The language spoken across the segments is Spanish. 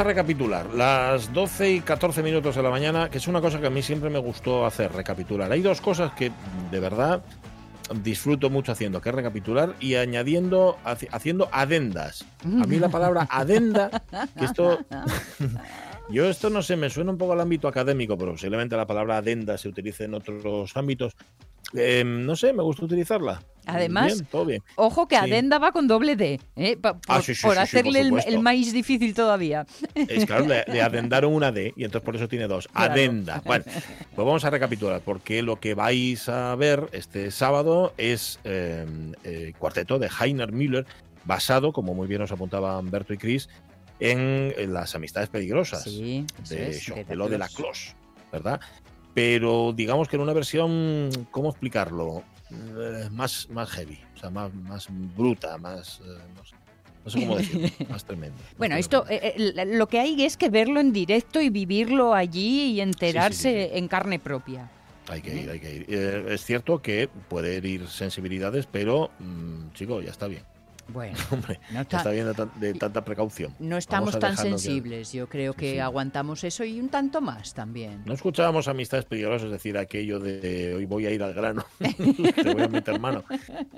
A recapitular. Las 12 y 14 minutos de la mañana, que es una cosa que a mí siempre me gustó hacer, recapitular. Hay dos cosas que de verdad disfruto mucho haciendo, que es recapitular y añadiendo, haci- haciendo adendas. A mí la palabra adenda, que esto... Yo esto no sé, me suena un poco al ámbito académico, pero posiblemente la palabra adenda se utilice en otros ámbitos. Eh, no sé, me gusta utilizarla. Además, Bien, todo bien. Ojo que Sí. Adenda va con doble D, ¿eh? Por, Ah, sí, sí, por hacerle el, el maíz difícil todavía. Es claro, le, le adendaron una D y entonces por eso tiene dos. Claro. Adenda. Bueno, pues vamos a recapitular, porque lo que vais a ver este sábado es eh, eh, cuarteto de Heiner Müller, basado, como muy bien os apuntaban Berto y Chris, en, en las amistades peligrosas de Jean de la. Cloche, ¿verdad? Pero digamos que en una versión, ¿cómo explicarlo? Eh, más, más heavy, o sea, más, más bruta, más... eh, no, sé, no sé cómo decirlo, más tremendo. más Bueno, tremendo. esto, eh, eh, lo que hay es que verlo en directo y vivirlo allí y enterarse sí, sí. en carne propia. Hay que ir, hay que ir. Eh, es cierto que puede herir sensibilidades, pero, mm, chico, ya está bien. Bueno, Hombre, no, está- está bien de, tan- de tanta precaución. no estamos tan sensibles. Yo creo que sí. aguantamos eso y un tanto más también. No escuchábamos amistades peligrosas, es decir, aquello de hoy voy a ir al grano, te voy a meter mano.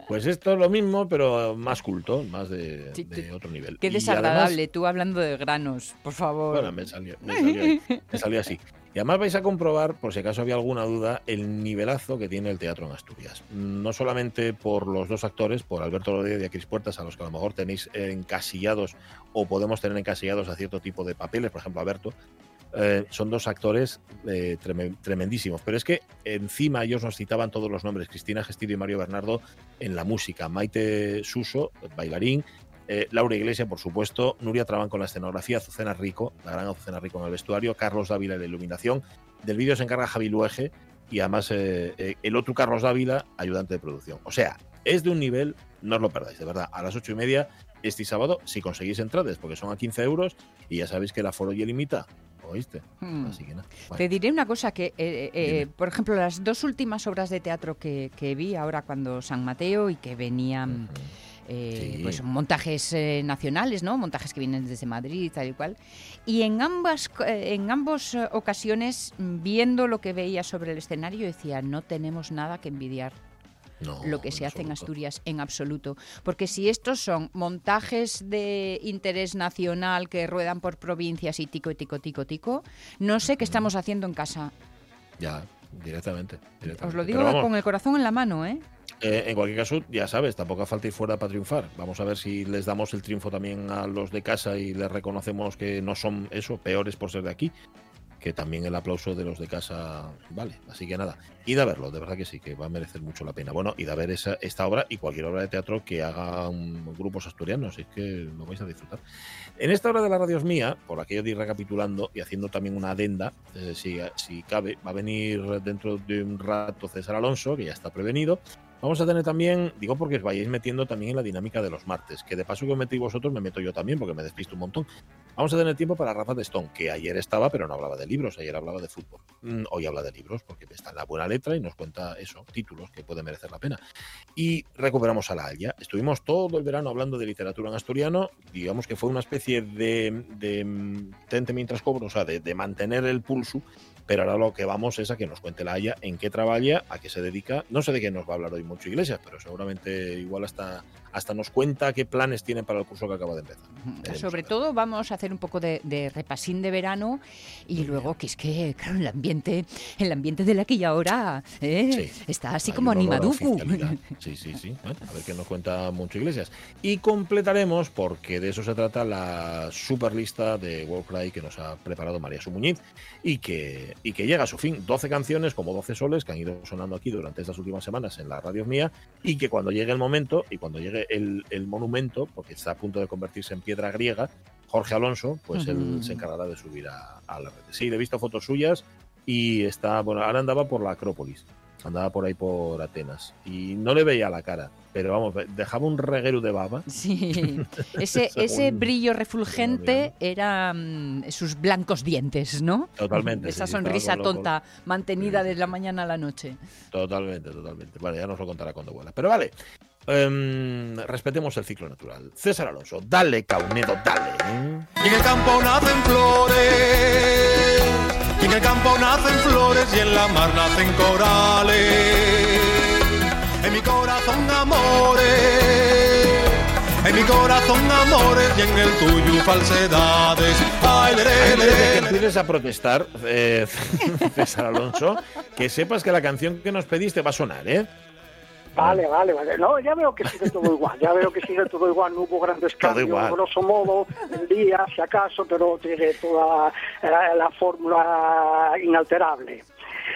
Pues esto es lo mismo, pero más culto, más de, Sí, de te- otro nivel. Qué Y desagradable, además- tú hablando de granos, por favor. Bueno, me salió, me salió me salió así. Y además vais a comprobar, por si acaso había alguna duda, el nivelazo que tiene el teatro en Asturias. No solamente por los dos actores, por Alberto Rodríguez y a Cris Puertas, a los que a lo mejor tenéis encasillados o podemos tener encasillados a cierto tipo de papeles, por ejemplo, Alberto. eh, son dos actores eh, treme- tremendísimos. Pero es que encima ellos nos citaban todos los nombres, Cristina Gestido y Mario Bernardo en la música, Maite Suso, bailarín, eh, Laura Iglesia, por supuesto, Nuria Trabán con la escenografía, Azucena Rico, la gran Azucena Rico en el vestuario, Carlos Dávila en la iluminación, del vídeo se encarga Javi Luege y además eh, eh, el otro Carlos Dávila, ayudante de producción. O sea, es de un nivel, no os lo perdáis, de verdad, a las ocho y media este sábado, si conseguís entradas, porque son a 15 euros y ya sabéis que el aforo ya limita, ¿oíste? Hmm. Así que. Bueno, Te diré una cosa que, eh, eh, por ejemplo, las dos últimas obras de teatro que, que vi ahora cuando San Mateo y que venían. Eh, Sí. pues montajes eh, nacionales, ¿no? Montajes que vienen desde Madrid, tal y cual. Y en ambas, eh, en ambas eh, ocasiones, viendo lo que veía sobre el escenario, decía, no tenemos nada que envidiar No, lo que se hace en absoluto. Asturias en absoluto. Porque si estos son montajes de interés nacional que ruedan por provincias y tico, tico, tico, tico, no sé qué estamos haciendo en casa. Ya, directamente. directamente. Os lo digo vamos, con el corazón en la mano, ¿eh? Eh, en cualquier caso, ya sabes, tampoco falta ir fuera para triunfar. Vamos a ver si les damos el triunfo también a los de casa y les reconocemos que no son eso, peores por ser de aquí. Que también el aplauso de los de casa vale. Así que nada, id a verlo, de verdad que sí, que va a merecer mucho la pena. Bueno, id a ver esa, esta obra y cualquier obra de teatro que hagan grupos asturianos, es que lo vais a disfrutar. En esta hora de la radio es mía, por aquello de ir recapitulando y haciendo también una adenda, eh, si, si cabe, va a venir dentro de un rato César Alonso, que ya está prevenido. Vamos a tener también, digo porque os vayáis metiendo también en la dinámica de los martes, que de paso que os metéis vosotros, me meto yo también porque me despisto un montón. Vamos a tener tiempo para Rafa de Stone, que ayer estaba, pero no hablaba de libros, ayer hablaba de fútbol. Mm, Hoy habla de libros, porque está en la buena letra y nos cuenta eso, títulos que pueden merecer la pena. Y recuperamos a la Alya. Estuvimos todo el verano hablando de literatura en asturiano, digamos que fue una especie de, de mm, tente mientras cobro, o sea, de, de mantener el pulso, pero ahora lo que vamos es a que nos cuente la Haya en qué trabaja, a qué se dedica. No sé de qué nos va a hablar hoy mucho Iglesias, pero seguramente igual hasta, hasta nos cuenta qué planes tiene para el curso que acaba de empezar. Veremos, Sobre todo vamos a hacer un poco de, de repasín de verano y luego que es que, claro, el ambiente, el ambiente de aquí y ahora ¿eh? Sí. está así Hay como animaduco. Sí, sí, sí. Bueno, a ver qué nos cuenta Moncho Iglesias. Y completaremos, porque de eso se trata, la super lista de Warcry que nos ha preparado María Sumuñiz y que, y que llega a su fin. 12 canciones, como 12 soles, que han ido sonando aquí durante estas últimas semanas en la radio mía y que cuando llegue el momento y cuando llegue el, el monumento, porque está a punto de convertirse en piedra griega, Jorge Alonso, pues él se encargará de subir a, a la red. Sí, le he visto fotos suyas y está, bueno, ahora andaba por la Acrópolis, andaba por ahí por Atenas y no le veía la cara, pero vamos, dejaba un reguero de baba. Sí, ese, ese brillo refulgente era mm, sus blancos dientes, ¿no? Totalmente, Esa sí, sonrisa con tonta mantenida Sí, desde la mañana a la noche. Totalmente, totalmente. Vale, ya nos lo contará cuando vuela. Pero vale, em, respetemos el ciclo natural. César Alonso, dale, Caunedo, dale. Y en el campo nacen flores, y en el campo nacen flores y en la mar nacen corales. En mi corazón amores, en mi corazón amores y en el tuyo falsedades. Ay, de lere, que empieces a protestar, eh, César Alonso, que sepas que la canción que nos pediste va a sonar, ¿eh? Vale, vale, vale. No, ya veo que sigue todo igual, ya veo que sigue todo igual, no hubo grandes Todo cambios, igual. grosso modo, el día, si acaso, pero tiene toda la, la fórmula inalterable.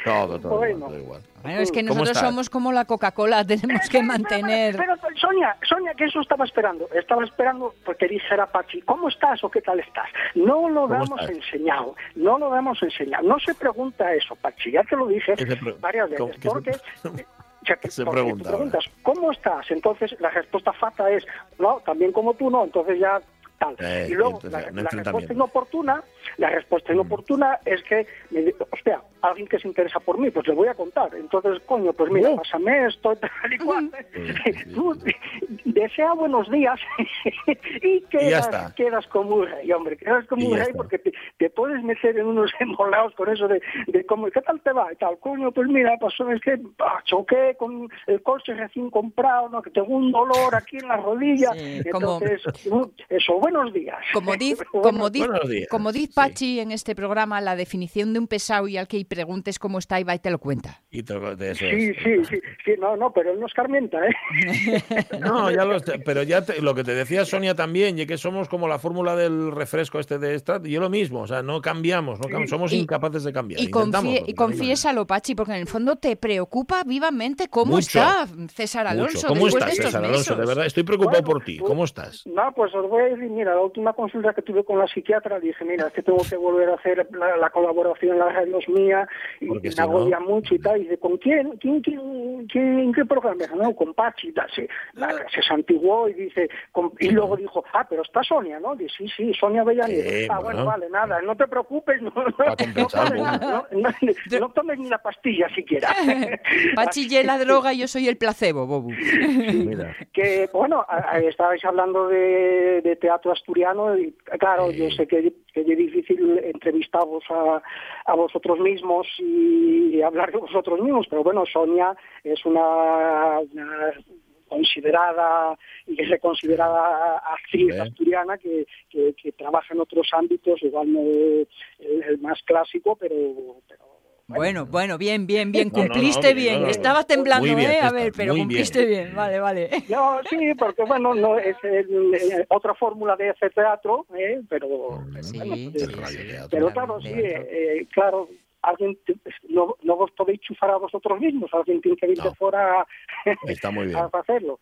Todo, todo, Bueno. igual, todo igual. Bueno, es que ¿Cómo nosotros somos como la Coca-Cola, tenemos que mantener... Pero, Sonia, Sonia, que eso estaba esperando. Estaba esperando porque dijera Pachi, ¿cómo estás o qué tal estás? No lo ¿Cómo damos estás? enseñado, no lo damos enseñado. No se pregunta eso, Pachi, ya te lo dije ¿Qué se pre- varias veces. Porque, o sea, que- se pregunta tú preguntas, ¿cómo estás? Entonces la respuesta fata es, no, también como tú, no, entonces ya tal. Eh, y luego entonces, la, respuesta inoportuna, la respuesta inoportuna es que, me hostia, alguien que se interesa por mí, pues le voy a contar. Entonces, coño, pues mira, Oh. pásame esto y tal y cual. Sí, sí, Tú desea buenos días y quedas, está. quedas como un rey, hombre, quedas como Y un rey está. porque te, te puedes meter en unos embolados con eso de, de cómo, ¿qué tal te va? Y tal, coño, pues mira, pasó, es que ah, choqué con el coche recién comprado, ¿no? que tengo un dolor aquí en la rodilla. Sí, como- Entonces, uh, eso, buenos días. Como dice, como como dice sí. Pachi en este programa, la definición de un pesado y al que preguntes cómo está y va y te lo cuenta. Y te- de eso Sí, es. sí, sí, sí, no, no, pero él no escarmienta, ¿eh? No, ya lo, pero ya te- lo que te decía Sonia también, y que somos como la fórmula del refresco este de esta, y yo lo mismo, o sea, no cambiamos, no cam- somos Y- incapaces de cambiar. Y, confie- y confiésalo, Pachi, porque en el fondo te preocupa vivamente cómo Mucho. está César Mucho. Alonso ¿Cómo estás, de César Alonso? De verdad, estoy preocupado Bueno, por ti. pues- ¿Cómo estás? No, pues os voy a decir, mira, la última consulta que tuve con la psiquiatra, dije, mira, es que tengo que volver a hacer la, la colaboración en las radios mía y Porque me si no- agobia mucho y tal. Y dice, ¿con quién? ¿Quién, quién, quién en qué programa? No, con Pachi tal. Se, la- se santiguó y dice, con- y luego dijo, ah, pero está Sonia, ¿no? Dice, sí, sí, Sonia Avellaneda. Sí, ah, bueno. bueno, vale, nada, no te preocupes, no, no, no tomes, no, no- no tomes ni la pastilla siquiera. Pachi y la droga, yo soy el placebo, Bobu. Mira. que bueno, estabais hablando de, de teatro asturiano y claro, Sí. yo sé que, que es difícil entrevistaros a, a vosotros mismos y, hablar de vosotros mismos, pero bueno, Sonia es una, una considerada y reconsiderada actriz Hombre. asturiana que, que, que trabaja en otros ámbitos, igual no el, el más clásico, pero, pero Bueno, bueno, bien, bien, bien, No, no, no, cumpliste bien, bien. no, no, no. Estaba temblando, bien, ¿eh? A ver, pero cumpliste bien. Vale, vale. No, sí, porque bueno, no es el- eh, otra fórmula de ese teatro, ¿eh? pero, Sí, bueno, sí, pues, El radioteatro. pero claro, sí, eh, claro, alguien no, no vos podéis chufar a vosotros mismos, alguien tiene que ir de fuera Está muy bien. a hacerlo.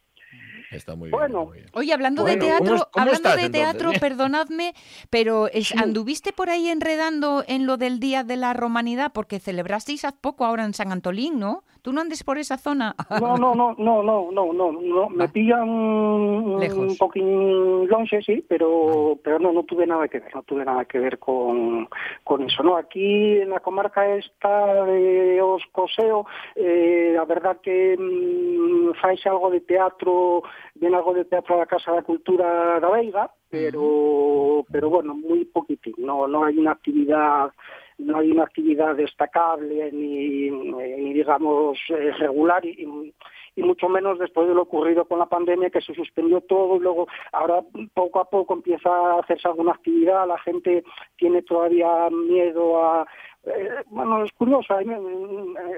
Está muy bien. Bueno. muy bien. Oye, hablando Bueno, de teatro, ¿cómo es- cómo hablando estás, de entonces? teatro, perdonadme, pero es- anduviste por ahí enredando en lo del Día de la Romanidad porque celebrasteis hace poco ahora en San Antolín, ¿no? ¿Tú no andes por esa zona? No, no, no, no, no, no, no, no, me Ah. pillan un poquín longe, sí, pero, pero no, no tuve nada que ver, no tuve nada que ver con, con eso, no, aquí en la comarca esta de Oscoseo, eh, la verdad que mm, fais algo de teatro, viene algo de teatro a la Casa de la Cultura da Veiga, pero, pero bueno, muy poquitín, no, no hay una actividad no hay una actividad destacable ni, ni digamos eh, regular y, y mucho menos después de lo ocurrido con la pandemia, que se suspendió todo y luego ahora poco a poco empieza a hacerse alguna actividad, la gente tiene todavía miedo a eh, bueno, es curioso, hay,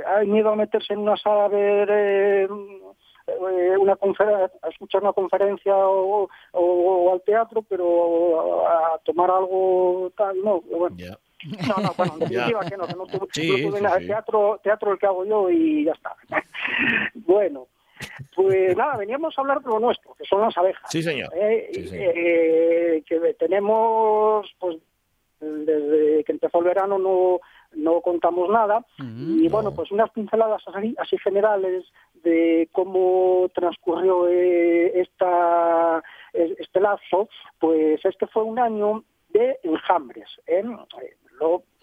hay, miedo a meterse en una sala a ver eh, eh, una a escuchar una conferencia o, o, al teatro, pero a tomar algo tal, no, bueno. No, no, bueno, en definitiva que no, que no, tuve, sí, no tuve nada. Teatro, teatro el que hago yo y ya está. bueno, pues nada, veníamos a hablar de lo nuestro, que son las abejas. Sí, señor. Eh, eh, que tenemos, pues, desde que empezó el verano no, no contamos nada. Mm, y bueno, pues unas pinceladas así, así generales de cómo transcurrió eh, esta, este lazo, pues este fue un año de enjambres. ¿eh?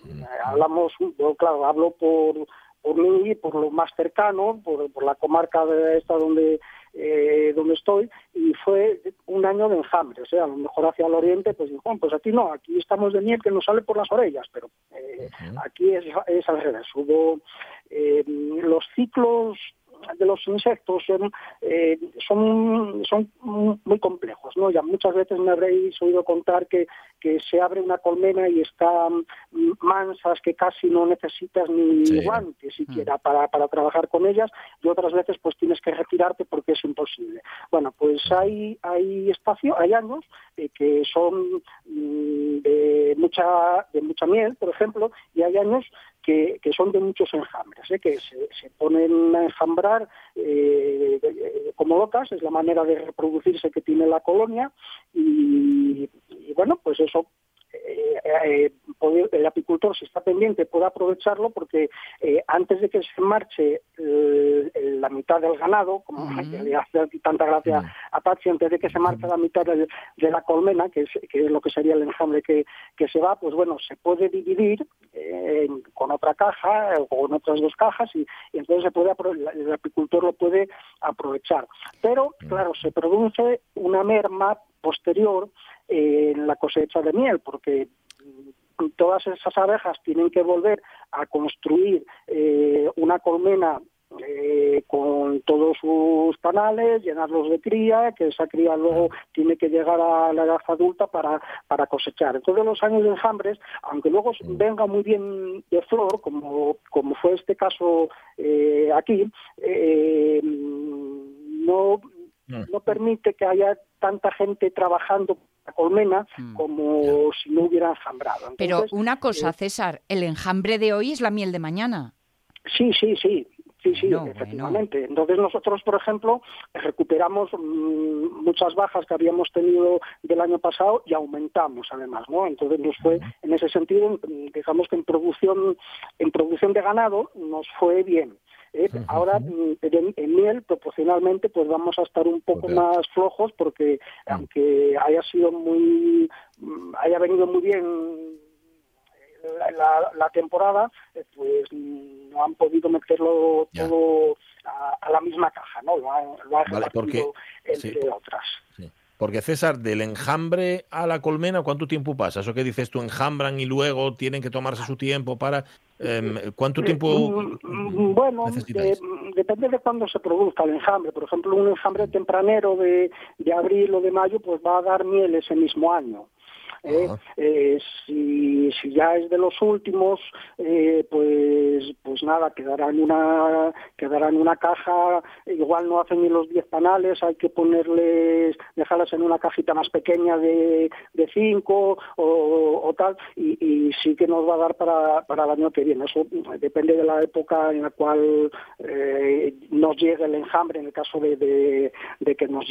Mm. hablamos, yo claro, hablo por, por mí, por lo más cercano, por, por la comarca de esta donde eh, donde estoy y fue un año de enjambre, o sea, a lo mejor hacia el oriente, pues dijo, pues aquí no, aquí estamos de miel que nos sale por las orejas, pero eh, aquí es, es al revés, hubo eh, los ciclos de los insectos son, eh, son, son muy complejos. ¿no? Ya muchas veces me habréis oído contar que, que se abre una colmena y están mansas que casi no necesitas ni guantes siquiera mm. para, para trabajar con ellas y otras veces pues tienes que retirarte porque es imposible. Bueno, pues hay, hay espacio, hay años eh, que son mm, de mucha, de mucha miel, por ejemplo, y hay años que, son de muchos enjambres, ¿eh? que se, ponen a enjambrar eh, como locas, es la manera de reproducirse que tiene la colonia y bueno, pues eso eh, eh, el apicultor, si está pendiente, puede aprovecharlo porque eh, antes de que se marche la mitad del ganado, como le hace tanta gracia a Patsy, antes de que se marche la mitad de, la colmena, que es, que es, lo que sería el enjambre que, que se va, pues bueno, se puede dividir con otra caja o con otras dos cajas y, entonces se puede el apicultor lo puede aprovechar. Pero, claro, se produce una merma posterior en la cosecha de miel, porque todas esas abejas tienen que volver a construir eh, una colmena eh, con todos sus panales, llenarlos de cría, que esa cría luego tiene que llegar a la edad adulta para, para cosechar. Entonces los años de enjambres, aunque luego venga muy bien de flor, como, como fue este caso eh, aquí, no, no permite que haya tanta gente trabajando la colmena mm. como si no hubiera enjambrado. Pero una cosa, eh, César, el enjambre de hoy es la miel de mañana. Sí, sí, sí. Sí, sí, efectivamente. Entonces nosotros, por ejemplo, recuperamos mm, muchas bajas que habíamos tenido del año pasado y aumentamos además, ¿no? Entonces nos fue, en ese sentido, digamos que en producción, en producción de ganado nos fue bien. ¿Eh? Ahora, mm, en, miel, proporcionalmente, pues vamos a estar un poco más flojos porque, ah. aunque haya sido muy, mm, haya venido muy bien la, temporada, eh, pues no han podido meterlo todo a, la misma caja, ¿no? Lo han, lo entre otras. Porque César, del enjambre a la colmena, ¿cuánto tiempo pasa? Eso que dices tú, enjambran y luego tienen que tomarse su tiempo para... Em, ¿Cuánto eh, tiempo mm, Bueno, depende de cuándo se produzca el enjambre. Por ejemplo, un enjambre tempranero de, de abril o de mayo, pues va a dar miel ese mismo año. ¿Eh? Eh, si, si, ya es de los últimos, eh, pues pues nada, quedará en una quedará en una caja, igual no hacen ni los 10 panales, hay que ponerles, dejarlas en una cajita más pequeña de 5 o, tal, y, sí que nos va a dar para, para el año que viene. Eso depende de la época en la cual nos llegue el enjambre, en el caso de, de, que nos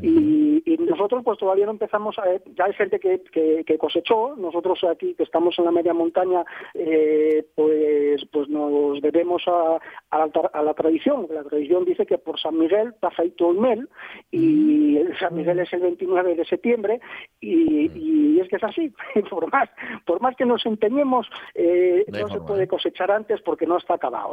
Y, y, nosotros pues todavía no empezamos a, ya hay gente que, que, cosechó, nosotros aquí que estamos en la media montaña, eh, pues, pues nos debemos a, a, la, tradición. La tradición dice que por San Miguel está feito el mel y San Miguel es el 29 de septiembre y, y es que es así. por más por más que nos empeñemos, eh, no, se puede ¿eh? cosechar antes porque no está acabado.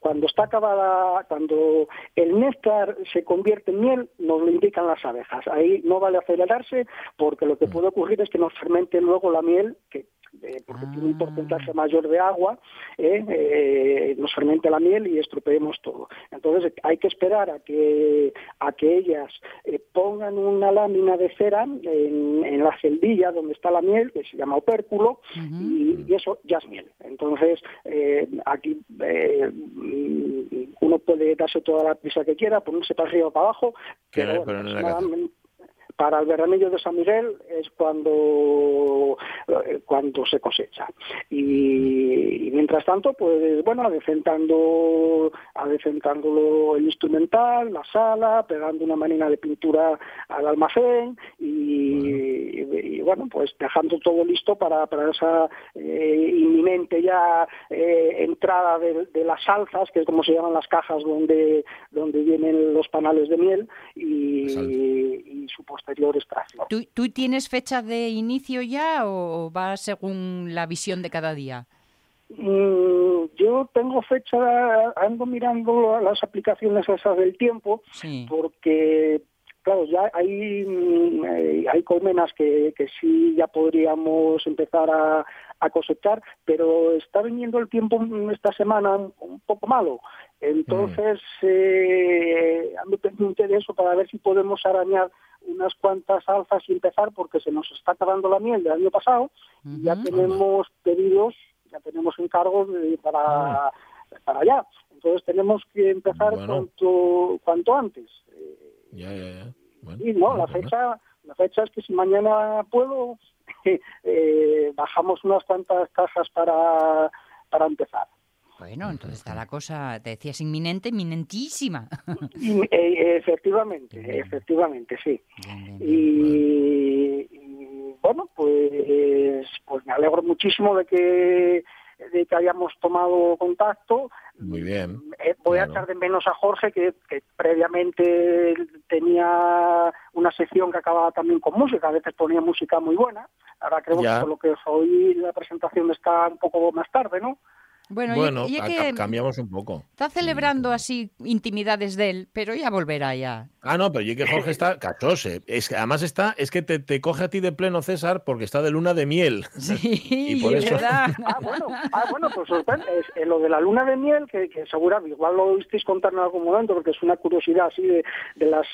cuando está acabada, cuando el néctar se convierte en miel, nos lo indican las abejas. Ahí no vale acelerarse porque lo que Mm. puede ocurrir es que nos fermente luego la miel, que eh, porque tiene un Ah. porcentaje mayor de agua, eh, eh, nos fermente la miel y estropeemos todo. Entonces hay que esperar a que a que ellas eh, pongan una lámina de cera en, en la celdilla donde está la miel, que se llama opérculo, y, y eso ya es miel. Entonces, eh, aquí uno puede darse toda la prisa que quiera, ponerse para arriba o para abajo, pero, no- bueno, pero no es la aproximadamente- para el veranillo de San Miguel es cuando eh, cuando se cosecha. Y, y mientras tanto pues bueno adecentando adecentando el instrumental la sala pegando una manina de pintura al almacén y, y, bueno pues dejando todo listo para, para esa eh, inminente ya eh, entrada de, de las salzas que es como se llaman las cajas donde donde vienen los panales de miel y, y su ¿Tú, tú tienes fecha de inicio ya o va según la visión de cada día? Mm, yo tengo fecha, ando mirando las aplicaciones esas del tiempo, Sí. porque claro, ya hay, mm, eh, hay colmenas que, que sí ya podríamos empezar a, a cosechar, pero está viniendo el tiempo mm, esta semana un, poco malo. Entonces, eh, ando pendiente de eso para ver si podemos arañar unas cuantas alzas y empezar, porque se nos está acabando la miel del año pasado y ya tenemos pedidos, ya tenemos encargos de- para, para allá. Entonces tenemos que empezar Bueno. cuanto, cuanto antes. Eh, Ya, ya, ya. Bueno, y no, bueno, la fecha, la fecha es que si mañana puedo, eh, bajamos unas cuantas cajas para, para empezar. Bueno, entonces está la cosa, te decías inminente, inminentísima. Y, eh, efectivamente, efectivamente, sí. Bien, bien, bien. y, y, bueno pues pues me alegro muchísimo de que de que hayamos tomado contacto Muy bien. Eh, voy a echar de menos a Jorge que, que previamente tenía una sección que acababa también con música a veces ponía música muy buena ahora creo Ya. que por lo que oí la presentación está un poco más tarde no Bueno, y- Bueno, y, que cambiamos un poco. está celebrando así intimidades de él, pero ya volverá ya. Ah, no, pero yo que Jorge está cachose. Es que además está, es que te, te coge a ti de pleno César porque está de luna de miel. Sí, Y por es eso- verdad. Ah, bueno, ah, bueno pues sorprende. Es, eh, lo de la luna de miel, que, que seguramente, igual lo oísteis contar en algún momento, porque es una curiosidad así de, de las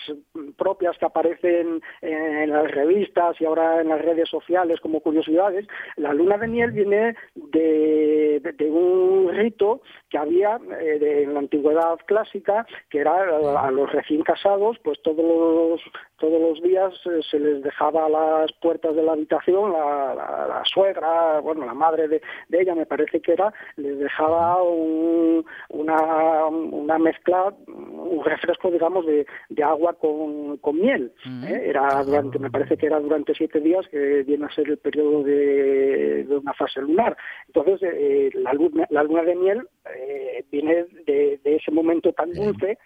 propias que aparecen en las revistas y ahora en las redes sociales como curiosidades. La luna de miel viene de, de- de un rito que había eh, de- en la antigüedad clásica, que era a, a los recién casados, pues todos los, todos los días eh, se les dejaba a las puertas de la habitación la, la- la suegra, bueno, la madre de, de ella me parece que era, les dejaba un- una, una mezcla, un refresco, digamos, de, de agua con, con miel. Mm. ¿eh? Era durante, me parece que era durante siete días, que viene a ser el periodo de, de una fase lunar. Entonces, eh, la, luna, la luna de miel eh, viene de, de ese momento tan dulce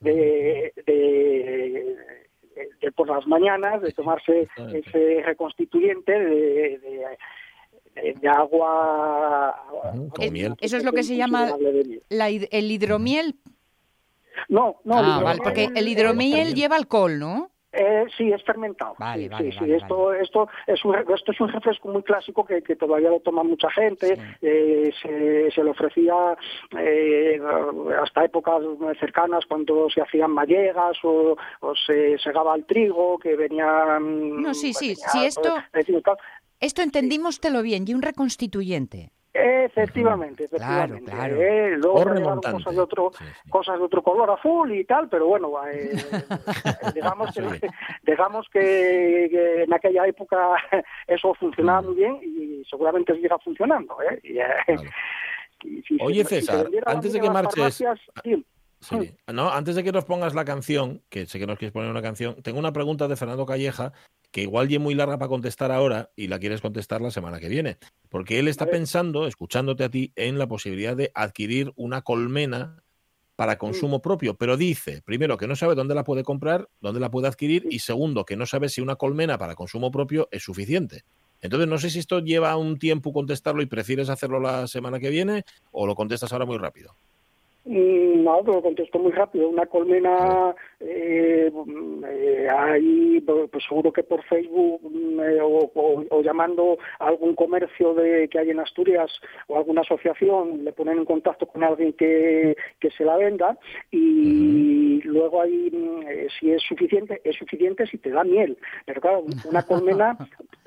de, de- de por las mañanas, de tomarse ese reconstituyente de, de- de- de agua. Ujú, con Eh, miel. Eso es lo que se llama la el hidromiel. No, no, ah, hidromiel, vale, porque el eh, hidromiel lleva alcohol, ¿no? Eh, sí, es fermentado. Vale, sí, vale, sí, vale, sí. Esto, esto, es un, esto es un refresco muy clásico que, que todavía lo toma mucha gente. Sí. Eh, se, se le ofrecía eh, hasta épocas cercanas cuando se hacían mallegas o, o se segaba el trigo, que venían... No, sí, sí, venía, sí, esto- pues, tal. Esto entendímoslo bien, y un reconstituyente. Efectivamente, Claro, efectivamente. claro. Eh, luego cosas de otro, Sí, sí. cosas de otro color azul y tal, pero bueno, eh, digamos que, Sí. digamos que, que en aquella época eso funcionaba muy bien y seguramente siga funcionando. ¿eh? Y, eh, y si Oye, si César, antes de que marches-. Sí. No, antes de que nos pongas la canción, que sé que nos quieres poner una canción, tengo una pregunta de Fernando Calleja que igual es muy larga para contestar ahora y la quieres contestar la semana que viene. Porque él está pensando, escuchándote a ti, en la posibilidad de adquirir una colmena para consumo propio, pero dice, primero, que no sabe dónde la puede comprar, dónde la puede adquirir, y segundo, que no sabe si una colmena para consumo propio es suficiente. Entonces, no sé si esto lleva un tiempo contestarlo y prefieres hacerlo la semana que viene o lo contestas ahora muy rápido. Mm, No, pero contestó muy rápido. Una colmena, eh, mm, eh, ahí, pues seguro que por Facebook mm, eh, o, o- o llamando a algún comercio de, que hay en Asturias o alguna asociación, le ponen en contacto con alguien que, que se la venda y luego ahí, mm, eh, si es suficiente, es suficiente si te da miel. Pero claro, una colmena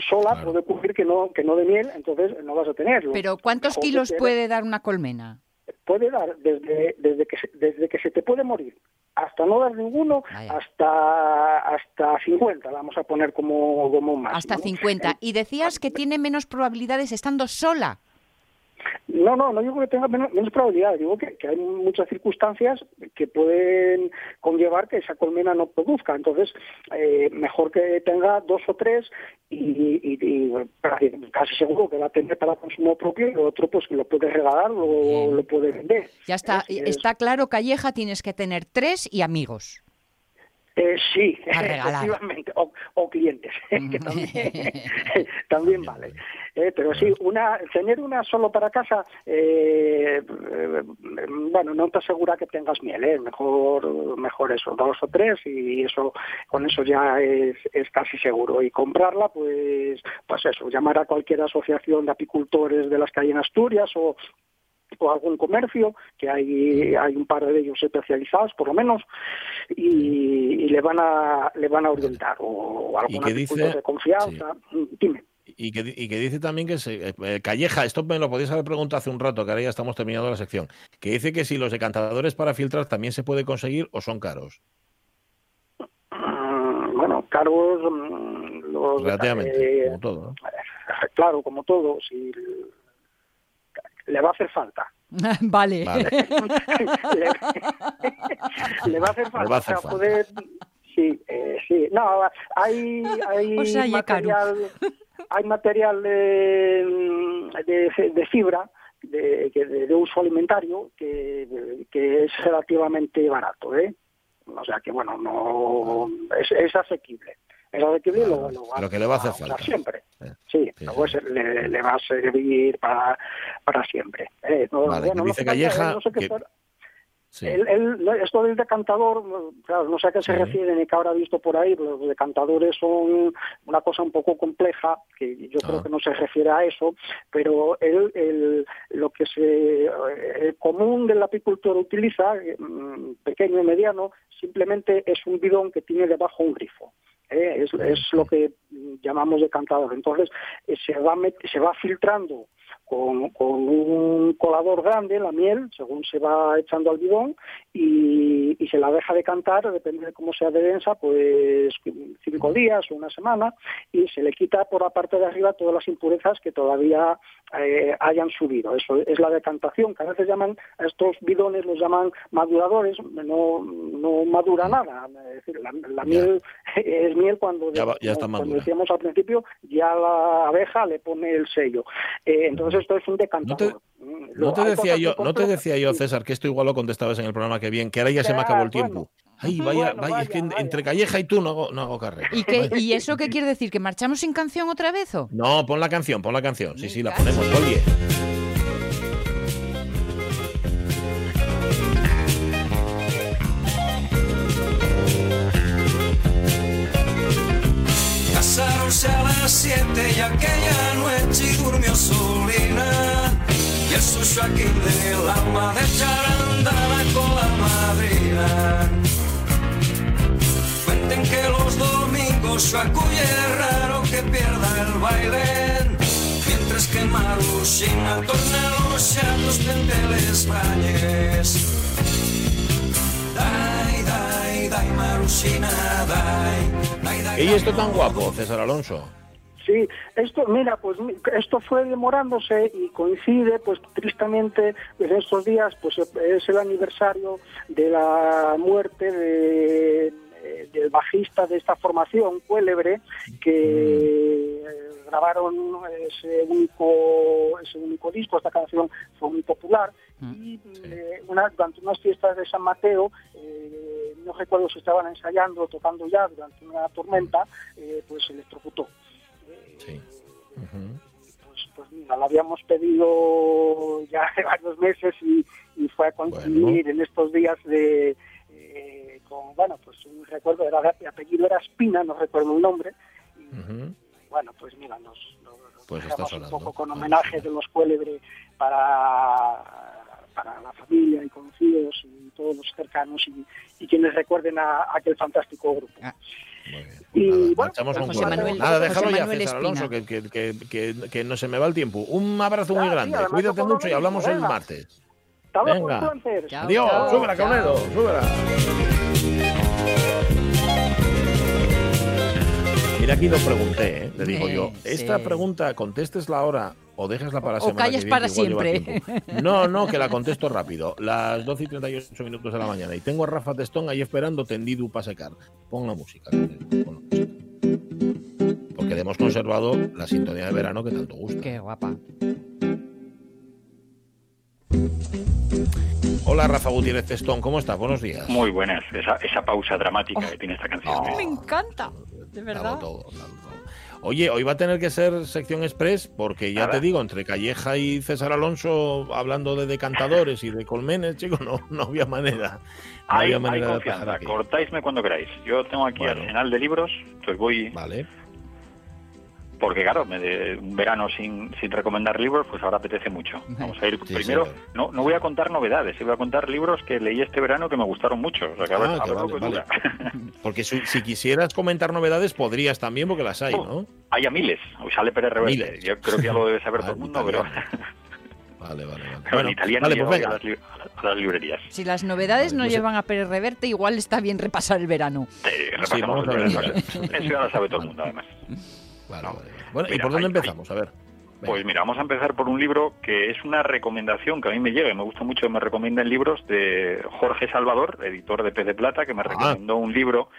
sola Claro. puede ocurrir que no, que no de miel, entonces no vas a tenerlo. Pero ¿cuántos kilos puede dar una colmena? Puede dar desde, desde, que se, desde que se te puede morir hasta no dar ninguno, hasta hasta 50, vamos a poner como, como un máximo. Hasta ¿no? 50. Y decías que tiene menos probabilidades estando sola. No, no, no digo que tenga menos, menos probabilidad, digo que, que hay muchas circunstancias que pueden conllevar que esa colmena no produzca. Entonces, eh, mejor que tenga dos o tres y, y- y, casi- seguro que va a tener para consumo propio y lo otro pues que lo puede regalar o lo puede vender. Ya está, Es- es- está claro, Calleja, tienes que tener tres y amigos. Eh, sí, efectivamente, o, o clientes, que también, también vale. Eh, pero sí, una, tener una solo para casa, eh, eh, bueno, no te asegura que tengas miel, eh, mejor, mejor eso, dos o tres y eso, con eso ya es, es casi seguro. Y comprarla, pues, pues eso, llamar a cualquier asociación de apicultores de las que hay en Asturias o o algún comercio, que hay, hay un par de ellos especializados por lo menos, y, y le van a le van a orientar, o algún qué dice? de confianza. Dime. Y que, y que dice también que se, eh, Calleja, esto me lo podías haber preguntado hace un rato, que ahora ya estamos terminando la sección, que dice que si los decantadores para filtrar también se puede conseguir o son caros. Mm, Bueno, caros mm, los Relativamente, eh, como todo. ¿no? claro, como todo, si le va a hacer falta. vale. Vale. le, le va a hacer falta. va a hacer o sea, falta. poder- sí, eh, sí. No, hay, hay O sea, material, hay material de, de, de fibra. De- de uso alimentario que, que es relativamente barato, ¿eh? O sea que bueno, no es, es asequible. Asequible y lo, que le va a hacer siempre. Eh, Sí, luego le, le va a servir para, para siempre. Eh, no, Vale, bueno, dice no sé qué- Calleja no sé qué que- Sí. el- el- esto del decantador, no, claro, no sé a qué se Sí. refiere ni qué habrá visto por ahí, los decantadores son una cosa un poco compleja, que yo Ah. creo que no se refiere a eso, pero el, el- lo que se el común del apicultor utiliza, eh, mm, pequeño y mediano, simplemente es un bidón que tiene debajo un grifo. ¿Eh? Es, es lo que llamamos decantador. Entonces, eh, se va, met- se va filtrando con, con un colador grande la miel, según se va echando al bidón, y, y se la deja decantar, depende de cómo sea de densa, pues cinco días o una semana, y se le quita por la parte de arriba todas las impurezas que todavía eh, hayan subido. Eso es la decantación, que a veces llaman, a estos bidones los llaman maduradores, no, no madura nada. Es decir, la, miel es miel cuando, Ya va- ya está como- cuando decíamos al principio, ya la abeja le pone el sello. Eh, entonces esto es un decantador. Mm, No te decía yo, no te decía yo, César, que esto igual lo contestabas en el programa que bien, que ahora ya se me acabó el bueno. tiempo. Ay, vaya, Bueno, vaya, es que vaya, entre. Calleja y tú no hago, no hago carrera. ¿Y, qué, ¿Y eso qué quiere decir? ¿Que marchamos sin canción otra vez o? No, pon la canción, pon la canción. Sí, sí, la ponemos. Oye. Casaronse a las siete y aquella noche durmió Solina. Aquí del alma de charandana con la madrina. Cuenten que los domingos acuye raro que pierda el baile. Mientras que Marushina torna los chatos pendeles bañes. Dai, dai, dai, Marushina, dai, dai, dai. ¿Y esto tan guapo, César Alonso? Sí, esto, mira, pues esto fue demorándose y coincide, pues tristemente, en estos días, pues es el aniversario de la muerte de, eh, del bajista de esta formación, Cuélebre, que eh, grabaron ese único, ese único disco, esta canción fue muy popular, y eh, una, durante unas fiestas de San Mateo, eh, no recuerdo si estaban ensayando o tocando ya durante una tormenta, eh, pues se electrocutó. Sí. Pues, pues mira, lo habíamos pedido ya hace varios meses y, y fue a coincidir en estos días de eh, con, bueno, pues un recuerdo, era, el apellido era Espina, no recuerdo el nombre, y, bueno, pues mira, nos, nos Pues un poco con Vale, homenaje de los Cuélebre para, para la familia y conocidos y todos los cercanos y, y quienes recuerden a, a aquel fantástico grupo. Ah. Muy bien. Y Nada, bueno, marchamos un José. Manuel- Nada, déjalo José ya, Manuel César Espina. Alonso, que, que, que, que- que no se me va el tiempo. Un abrazo muy sí, grande. Cuídate mucho y hablamos el martes. Venga. Chao, Adiós, chao, súbela, chao. Caunedo, súbela. Mira, aquí lo pregunté, ¿eh? le digo yo, esta sí. pregunta contestesla ahora o déjesla para O semana callas que viene, para siempre. No, no, que la contesto rápido. Las 12 y 38 minutos de la mañana. Y tengo a Rafa Testón ahí esperando tendido para secar. Pon la música, pon la música. Porque le hemos conservado la sintonía de verano que tanto gusta. Qué guapa. Hola, Rafa Gutiérrez Testón, ¿cómo estás? Buenos días. Muy buenas, esa, esa pausa dramática Oh. que tiene esta canción. Oh. Me encanta, de verdad. todo, dalo todo. Oye, hoy va a tener que ser sección express porque ya te digo, entre Calleja y César Alonso hablando de decantadores y de colmenes, chico, no, no había manera. No hay, había hay manera de confianza, aquí. cortáisme cuando queráis. Yo tengo aquí Bueno. arsenal de libros, entonces voy, Vale. Porque claro, me de un verano sin, sin recomendar libros, pues ahora apetece mucho. Vamos a ir Sí, primero, no, no voy a contar novedades, voy a contar libros que leí este verano que me gustaron mucho. O sea, que a ver, Ah, a que ver lo vale, que vale. dura. Porque si, si quisieras comentar novedades, podrías también, porque las hay, ¿no? hay a miles, hoy sale Pérez Reverte, Miles. yo creo que ya lo debe saber todo el Ah, mundo, pero. Vale, vale, vale. pero en italiano vale, pues a las, li- a las librerías. Si las novedades Vale, no sé. llevan a Pérez Reverte, igual está bien repasar el verano. Sí, repasamos vamos a el ver. verano. Eso ya lo sabe todo el mundo, además. Vale, No. vale, vale. Bueno, ¿y por dónde hay- empezamos? A ver. Venga. Pues mira, vamos a empezar por un libro que es una recomendación que a mí me llega y me gusta mucho que me recomienden libros de Jorge Salvador, editor de Pez de Plata, que me Ah. recomendó un libro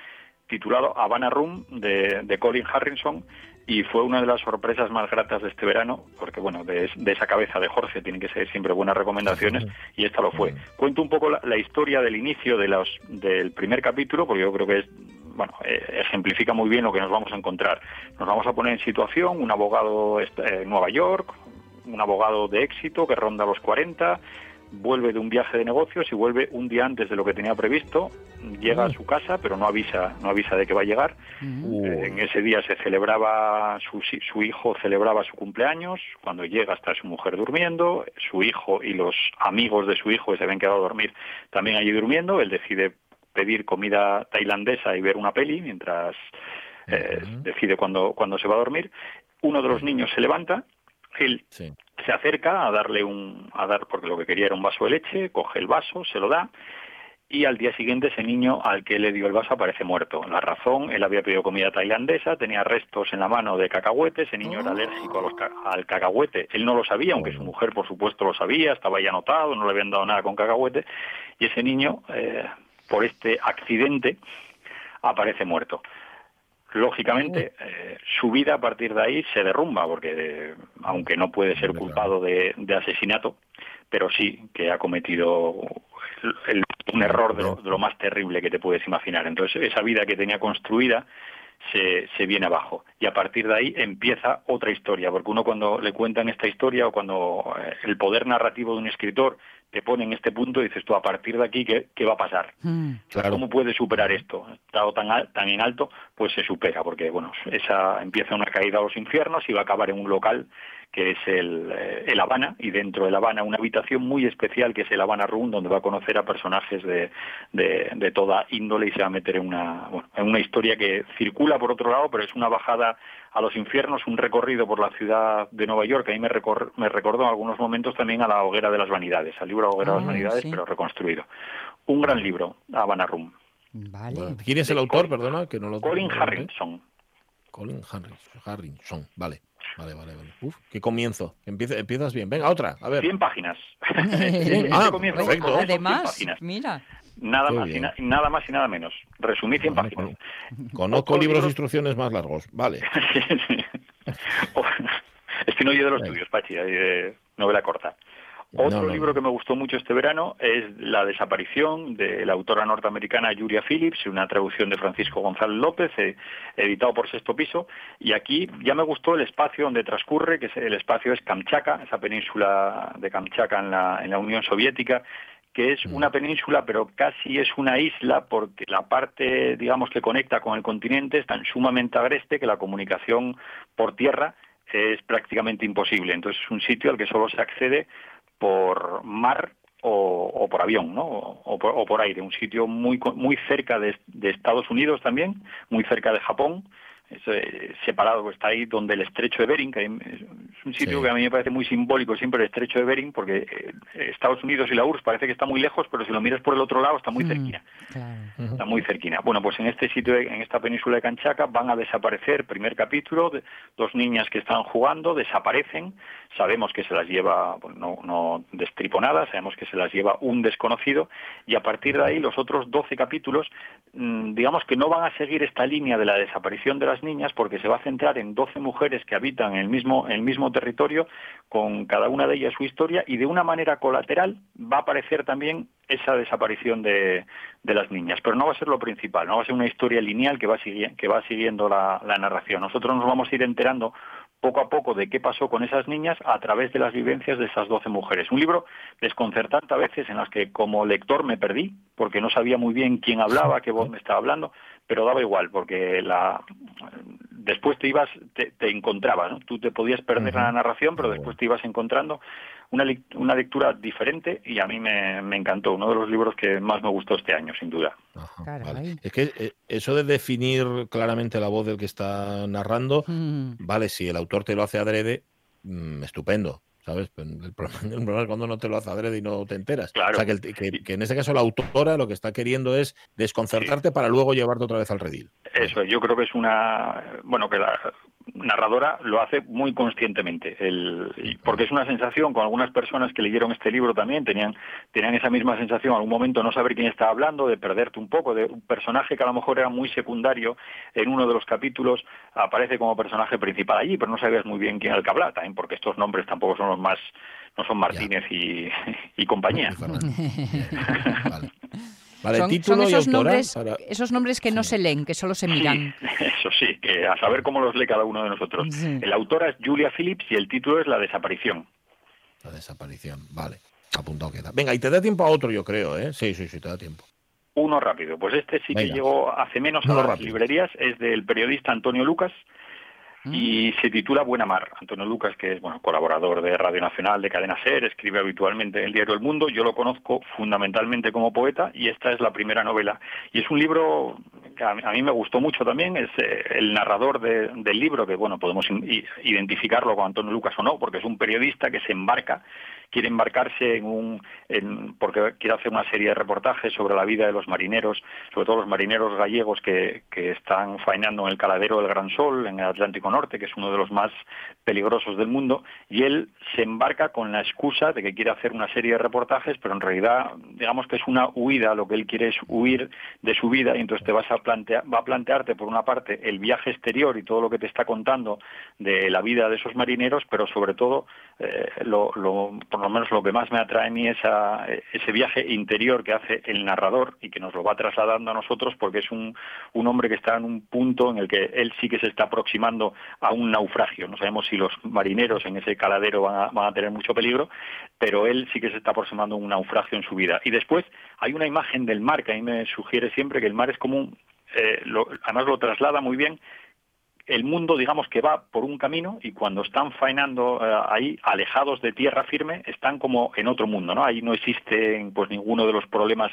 titulado Havana Room de, de Colin Harrison y fue una de las sorpresas más gratas de este verano, porque bueno, de, de esa cabeza de Jorge tienen que ser siempre buenas recomendaciones y esta lo fue. Cuento un poco la, la historia del inicio de los, del primer capítulo, porque yo creo que es bueno, eh, ejemplifica muy bien lo que nos vamos a encontrar. Nos vamos a poner en situación un abogado eh, en Nueva York, un abogado de éxito que ronda los 40, vuelve de un viaje de negocios y vuelve un día antes de lo que tenía previsto, llega a su casa, pero no avisa, no avisa de que va a llegar. Uy. Eh, En ese día se celebraba, su, su hijo celebraba su cumpleaños, cuando llega está su mujer durmiendo, su hijo y los amigos de su hijo que se habían quedado a dormir también allí durmiendo, él decide pedir comida tailandesa y ver una peli mientras eh, decide cuándo cuando se va a dormir. Uno de los niños se levanta, él Sí. se acerca a darle un a dar porque lo que quería era un vaso de leche, coge el vaso, se lo da y al día siguiente ese niño al que le dio el vaso aparece muerto. La razón, él había pedido comida tailandesa, tenía restos en la mano de cacahuete, ese niño era alérgico a los ca- al cacahuete, él no lo sabía, aunque su mujer por supuesto lo sabía, estaba ya anotado, no le habían dado nada con cacahuete, y ese niño, eh, por este accidente, aparece muerto. Lógicamente, eh, su vida a partir de ahí se derrumba, porque eh, aunque no puede ser culpado de, de asesinato, pero sí que ha cometido el- el- un error de lo, de lo más terrible que te puedes imaginar. Entonces, esa vida que tenía construida se, se viene abajo. Y a partir de ahí empieza otra historia, porque uno cuando le cuentan esta historia o cuando eh, el poder narrativo de un escritor te pone en este punto, dices tú, a partir de aquí, ¿qué, qué va a pasar? Mm. Claro. ¿Cómo puede superar esto? Estado tan, al- tan en alto, pues se supera, porque bueno, esa empieza una caída a los infiernos y va a acabar en un local que es el, eh, el Habana, y dentro del Habana una habitación muy especial que es el Habana Room, donde va a conocer a personajes de, de, de toda índole y se va a meter en una, bueno, en una historia que circula por otro lado, pero es una bajada a los infiernos, un recorrido por la ciudad de Nueva York, que a mí me, recor- me recordó en algunos momentos también a la Hoguera de las Vanidades, al libro Hoguera de las Ah, Vanidades, sí. pero reconstruido. Un gran libro, Habana Room. Vale. Bueno, ¿Quién es el De autor? Colin- Perdona, que no lo Colin noté. Harrison. Colin Harrison. Harrison. Vale. Vale, vale, vale. Uf, qué comienzo. Empieza- empiezas bien. Venga, otra. A ver. 100 páginas. Este Ah, comienzo perfecto. con esos 100 Además, páginas. mira. Nada Qué más, y bien. nada más y nada menos. Resumí 100 Bueno, páginas. con- Conozco libros de instrucciones más largos. Vale. Sí, sí. O- es que no oye de los tuyos, Pachi, de novela corta. Otro No, no, libro que me gustó mucho este verano es La desaparición de la autora norteamericana Julia Phillips, una traducción de Francisco González López, eh, editado por Sexto Piso. Y aquí ya me gustó el espacio donde transcurre, que es, el espacio es Kamchatka, esa península de Kamchatka en la, en la Unión Soviética, que es una península, pero casi es una isla porque la parte, digamos, que conecta con el continente es tan sumamente agreste que la comunicación por tierra es prácticamente imposible. Entonces es un sitio al que solo se accede por mar o, o por avión, ¿no? O, por, o por aire. Un sitio muy muy cerca de, de Estados Unidos también, muy cerca de Japón. Es, eh, separado está ahí donde el estrecho de Bering, que es un sitio Sí. que a mí me parece muy simbólico siempre el estrecho de Bering, porque eh, Estados Unidos y la URSS parece que está muy lejos, pero si lo miras por el otro lado está muy Mm, cerquina. claro. Está muy cerquina. Bueno, pues en este sitio, en esta península de Canchaca, van a desaparecer, primer capítulo, de- dos niñas que están jugando, desaparecen, sabemos que se las lleva, pues, no, no destriponadas, sabemos que se las lleva un desconocido, y a partir de ahí los otros 12 capítulos, mm, digamos que no van a seguir esta línea de la desaparición de las niñas, porque se va a centrar en 12 mujeres que habitan el mismo, el mismo territorio, con cada una de ellas su historia, y de una manera colateral va a aparecer también esa desaparición de, de las niñas. Pero no va a ser lo principal, no va a ser una historia lineal que va, sigui- que va siguiendo la narración. Nosotros nos vamos a ir enterando poco a poco de qué pasó con esas niñas a través de las vivencias de esas 12 mujeres. Un libro desconcertante a veces en las que como lector me perdí, porque no sabía muy bien quién hablaba, qué voz me estaba hablando, pero daba igual, porque la después te ibas, te, te encontraba, ¿no? Tú te podías perder la narración, pero después te ibas encontrando una, una lectura diferente y a mí me, me encantó, uno de los libros que más me gustó este año, sin duda. Ajá, Caray. vale. Es que eh, eso de definir claramente la voz del que está narrando, Mm, vale, si el autor te lo hace adrede, mm, estupendo. ¿Sabes? El problema, es cuando no te lo hace adrede y no te enteras. Claro. O sea, que, el- que- que en este caso la autora lo que está queriendo es desconcertarte para luego llevarte otra vez al redil. Eso, yo creo que es una, bueno, que la narradora lo hace muy conscientemente, el, y- porque es una sensación con algunas personas que leyeron este libro también tenían tenían esa misma sensación, en algún momento no saber quién estaba hablando, de perderte un poco, de un personaje que a lo mejor era muy secundario en uno de los capítulos aparece como personaje principal allí, pero no sabías muy bien quién era el que hablaba, también porque estos nombres tampoco son los más, no son Martínez y, y compañía. Vale. Vale, son, título son y esos nombres, para- esos nombres que no se leen, que solo se miran. Sí, eso sí, que a saber cómo los lee cada uno de nosotros. Sí. El autora es Julia Phillips y el título es La desaparición. La desaparición, vale. Apuntado queda. Venga, y te da tiempo a otro, yo creo, ¿eh? Sí, sí, sí, te da tiempo. Uno rápido. Pues este sí que llegó hace menos a las rápido. librerías, es del periodista Antonio Lucas y se titula Buena Mar. Antonio Lucas, que es bueno colaborador de Radio Nacional, de Cadena Ser, escribe habitualmente en el diario El Mundo. Yo lo conozco fundamentalmente como poeta y esta es la primera novela. Y es un libro que a mí, me gustó mucho también. Es eh, el narrador de- del libro, que bueno, podemos identificarlo con Antonio Lucas o no, porque es un periodista que se embarca quiere embarcarse en un en, porque quiere hacer una serie de reportajes sobre la vida de los marineros, sobre todo los marineros gallegos que, están faenando en el caladero del Gran Sol, en el Atlántico Norte, que es uno de los más peligrosos del mundo, y él se embarca con la excusa de que quiere hacer una serie de reportajes, pero en realidad digamos que es una huida, lo que él quiere es huir de su vida, y entonces te vas a plantear, va a plantearte por una parte el viaje exterior y todo lo que te está contando de la vida de esos marineros, pero sobre todo eh, lo, lo- por lo menos lo que más me atrae a mí es ese viaje interior que hace el narrador y que nos lo va trasladando a nosotros porque es un, un hombre que está en un punto en el que él sí que se está aproximando a un naufragio. No sabemos si los marineros en ese caladero van a, van a tener mucho peligro, pero él sí que se está aproximando a un naufragio en su vida. Y después hay una imagen del mar que a mí me sugiere siempre que el mar es como un... eh, lo- además lo traslada muy bien el mundo, digamos que va por un camino y cuando están faenando eh, ahí, alejados de tierra firme, están como en otro mundo, ¿no? Ahí no existen pues ninguno de los problemas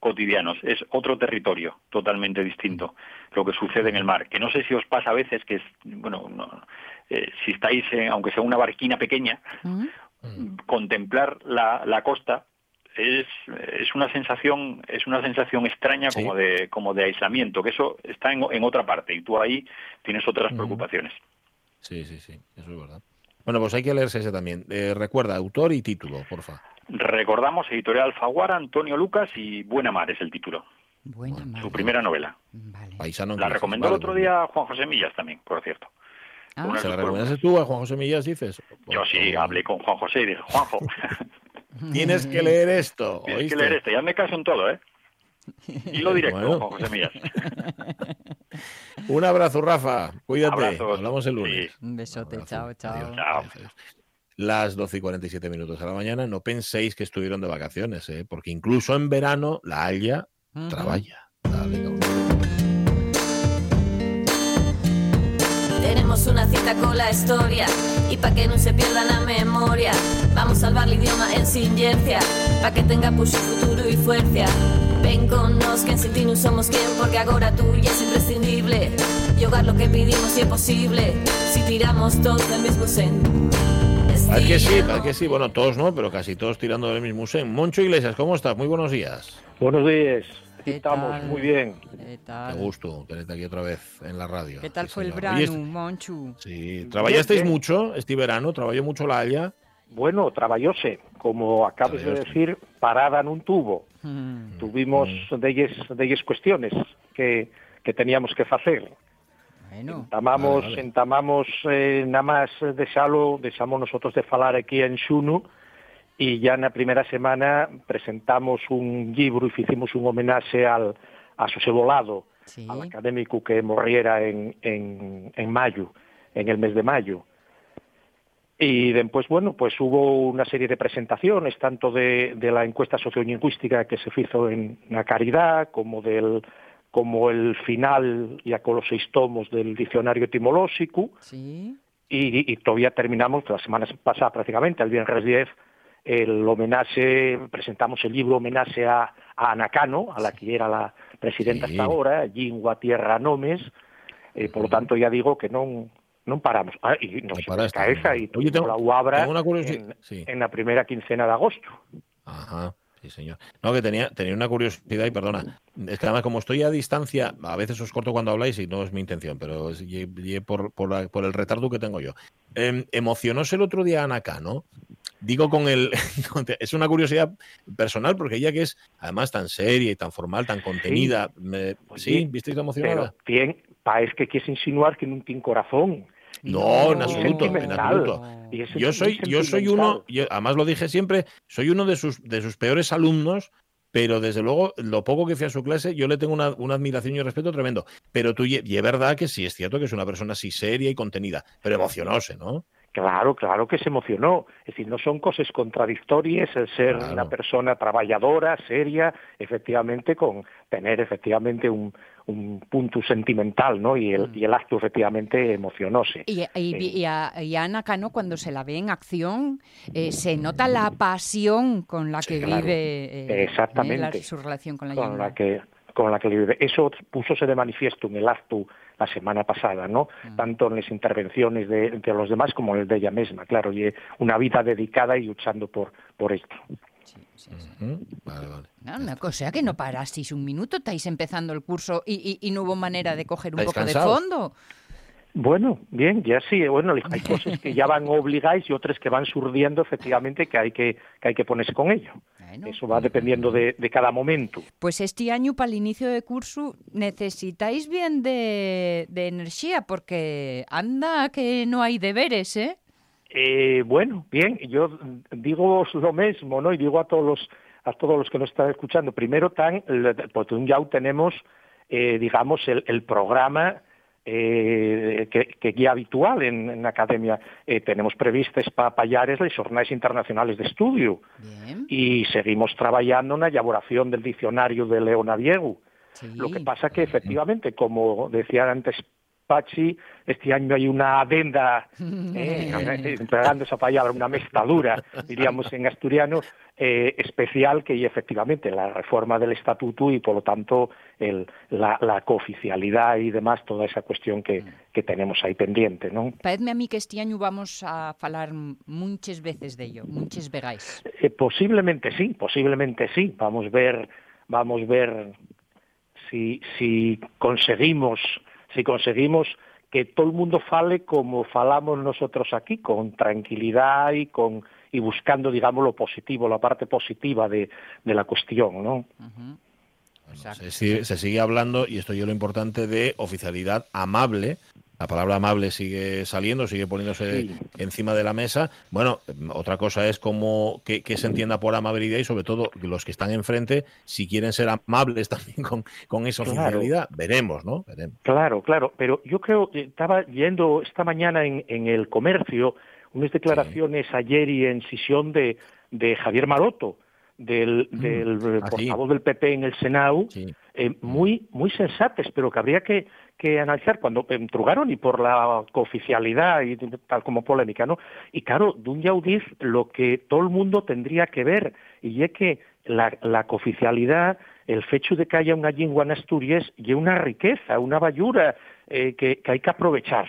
cotidianos, es otro territorio totalmente distinto lo que sucede en el mar, que no sé si os pasa a veces que es, bueno, no, eh, si estáis, en- aunque sea una barquina pequeña, ¿Mm? contemplar la, la costa es, es una sensación es una sensación extraña Sí. como de como de aislamiento que eso está en, en otra parte y tú ahí tienes otras preocupaciones Sí, sí, sí, eso es verdad. Bueno, pues hay que leerse ese también. Eh, recuerda, autor y título, porfa. recordamos editorial Alfaguara Antonio Lucas y Buena Mar es el título Buena madre. su primera novela Vale. Paisano. la recomendó el Vale, otro pues, día Juan José Millas también por cierto Ah, ¿Se la recomendaste tú a Juan José Millas, dices? yo sí hablé con Juan José y dije Juanjo Tienes que leer esto. tienes que leer este ya me caso en todo eh y lo directo Bueno. José Millas Un abrazo, Rafa. Cuídate. Abrazos. Hablamos el lunes. Un besote, Abrazo. chao, chao. Adiós. Chao. Adiós, las 12 y 47 minutos de la mañana. No penséis que estuvieron de vacaciones, ¿eh? porque incluso en verano la Haya Ujú. trabaja. Dale, cabrón. Tenemos una cita con la historia y pa' que no se pierda la memoria Vamos a salvar el idioma en silencia Pa' que tenga push futuro y fuerza Ven con nos que en sin ti no somos quien Porque ahora tú ya es imprescindible Yogar lo que pedimos si es posible Si tiramos todos del mismo sen Al que sí, al que sí. Bueno, todos no, pero casi todos tirando del mismo sen. Moncho Iglesias, ¿cómo estás? Muy buenos días. Buenos días. ¿Qué estamos, tal? muy bien. ¿Qué Qué tal? gusto tenerte aquí otra vez en la radio. ¿Qué tal Sí, fue el verano, Oye, este- Monchu? Sí, trabajasteis mucho este verano, trabajó mucho la Haya. Bueno, trabajose, como acabas de decir, parada en un tubo. Mm, Tuvimos de ellas, de ellas cuestiones que, que teníamos que hacer. Bueno, Entamamos, Vale, vale. entamamos eh, nada más deixalo, deixamos nosotros de falar aquí en Xuno y ya en la primera semana presentamos un libro y hicimos un homenaje al, a Xosé Volado, sí. al académico que morriera en, en, en mayo, en el mes de mayo. Y después, bueno, pues hubo una serie de presentaciones, tanto de, de la encuesta sociolingüística que se hizo en la Caridad, como del como el final, ya con los seis tomos del diccionario etimológico, Sí. y, y todavía terminamos la semana pasada prácticamente, el viernes 10, el homenaje, presentamos el libro homenaje a, a Ana Cano, a la que era la presidenta Sí. hasta ahora, Lingua Tierra Nomes, eh, por lo tanto ya digo que non non paramos. Ah, y nos No caeza Oye, tuvimos tengo- la UABRA tengo una curiosidad. en, Sí. en la primera quincena de agosto. Ajá, sí, señor. No, que tenía, tenía una curiosidad y perdona. Es que además, como estoy a distancia, a veces os corto cuando habláis y no es mi intención, pero es por, por, la- por el retardo que tengo yo. Eh, emocionóse el otro día Ana Cano. Digo con el. con- es una curiosidad personal porque ella que es además tan seria y tan formal, tan contenida. me- Pues sí, sí, ¿visteis Pero emocionada? tien, parece que quieres insinuar que non tiene corazón. No, en No. absoluto, en absoluto. Es Yo soy, yo soy uno, yo, además lo dije siempre, soy uno de sus, de sus peores alumnos, pero desde luego, lo poco que fui a su clase, yo le tengo una, una admiración y un respeto tremendo. Pero tú, y es verdad que sí, es cierto que es una persona así seria y contenida, pero emocionóse, ¿no? Claro, claro que se emocionó. Es decir, no son cosas contradictorias el ser Claro. una persona trabajadora, seria, efectivamente, con tener efectivamente un, un punto sentimental, ¿no? Y el, y el acto efectivamente emocionóse. Y, y- a, Ana Cano, cuando se la ve en acción, eh, se nota la pasión con la que claro. vive eh, Exactamente. eh, la- su relación con la con la que con la que vive. Eso púsose de manifiesto en el acto la semana pasada, ¿no? Mm. Tanto en las intervenciones de, de los demás como en el de ella misma, claro, y una vida dedicada y luchando por, por esto. Sí, sí, sí. Ujú, Vale, vale. No, una cosa que no parasteis un minuto, estáis empezando el curso y, y- y no hubo manera de coger un ¿Estáis poco de fondo. Bueno, bien, ya sí, bueno, hay cosas que ya van obligáis y otras que van surdiendo efectivamente que hay que, que hay que ponerse con ello. Bueno, Eso va dependiendo de, de cada momento. Pues este año, para el inicio de curso, necesitáis bien de, de energía, porque anda que no hay deberes, ¿eh? Eh, bueno, bien, yo digo lo mismo, ¿no? Y digo a todos los a todos los que nos están escuchando. Primero, tan, porque un ya tenemos, eh, digamos, el, el programa eh, que, que guía habitual en, en la academia. Eh, tenemos previstas para payares las jornadas internacionales de estudio Bien. y seguimos trabajando en la elaboración del diccionario de Leona Diego. Sí. Lo que pasa que efectivamente, como decía antes Pachi, este año hay una adenda, eh, empleando esa palabra, una mezcladura, diríamos en asturiano, eh, especial que y efectivamente la reforma del estatuto y por lo tanto el, la, la cooficialidad y demás, toda esa cuestión que, que tenemos ahí pendiente, ¿no? Parecme a mí que este año vamos a falar muchas veces de ello, muchas vegáis. Eh, posiblemente sí, posiblemente sí. Vamos ver, vamos ver si, si conseguimos, si conseguimos que todo el mundo fale como falamos nosotros aquí, con tranquilidad y con y buscando, digamos, lo positivo, la parte positiva de, de la cuestión, ¿no? Se sigue, se sigue hablando, y esto yo lo importante, de oficialidad amable. La palabra amable sigue saliendo, sigue poniéndose Sí. encima de la mesa. Bueno, otra cosa es cómo que, que se entienda por amabilidad y sobre todo los que están enfrente, si quieren ser amables también con, con esa Claro. oficialidad. Veremos, ¿no? Veremos. Claro, claro, pero yo creo que estaba yendo esta mañana en, en el comercio unas declaraciones ayer y en sesión de, de Javier Maroto, del, del Ah, portavoz del PP en el Senado, eh, muy, muy sensates, pero que habría que, que analizar cuando entrugaron y por la cooficialidad y tal como polémica, ¿no? Y claro, d'un Yaudiz lo que todo el mundo tendría que ver, y es que la, la cooficialidad, el hecho de que haya una lengua en Asturias, y una riqueza, una bayura eh, que, que hay que aprovechar.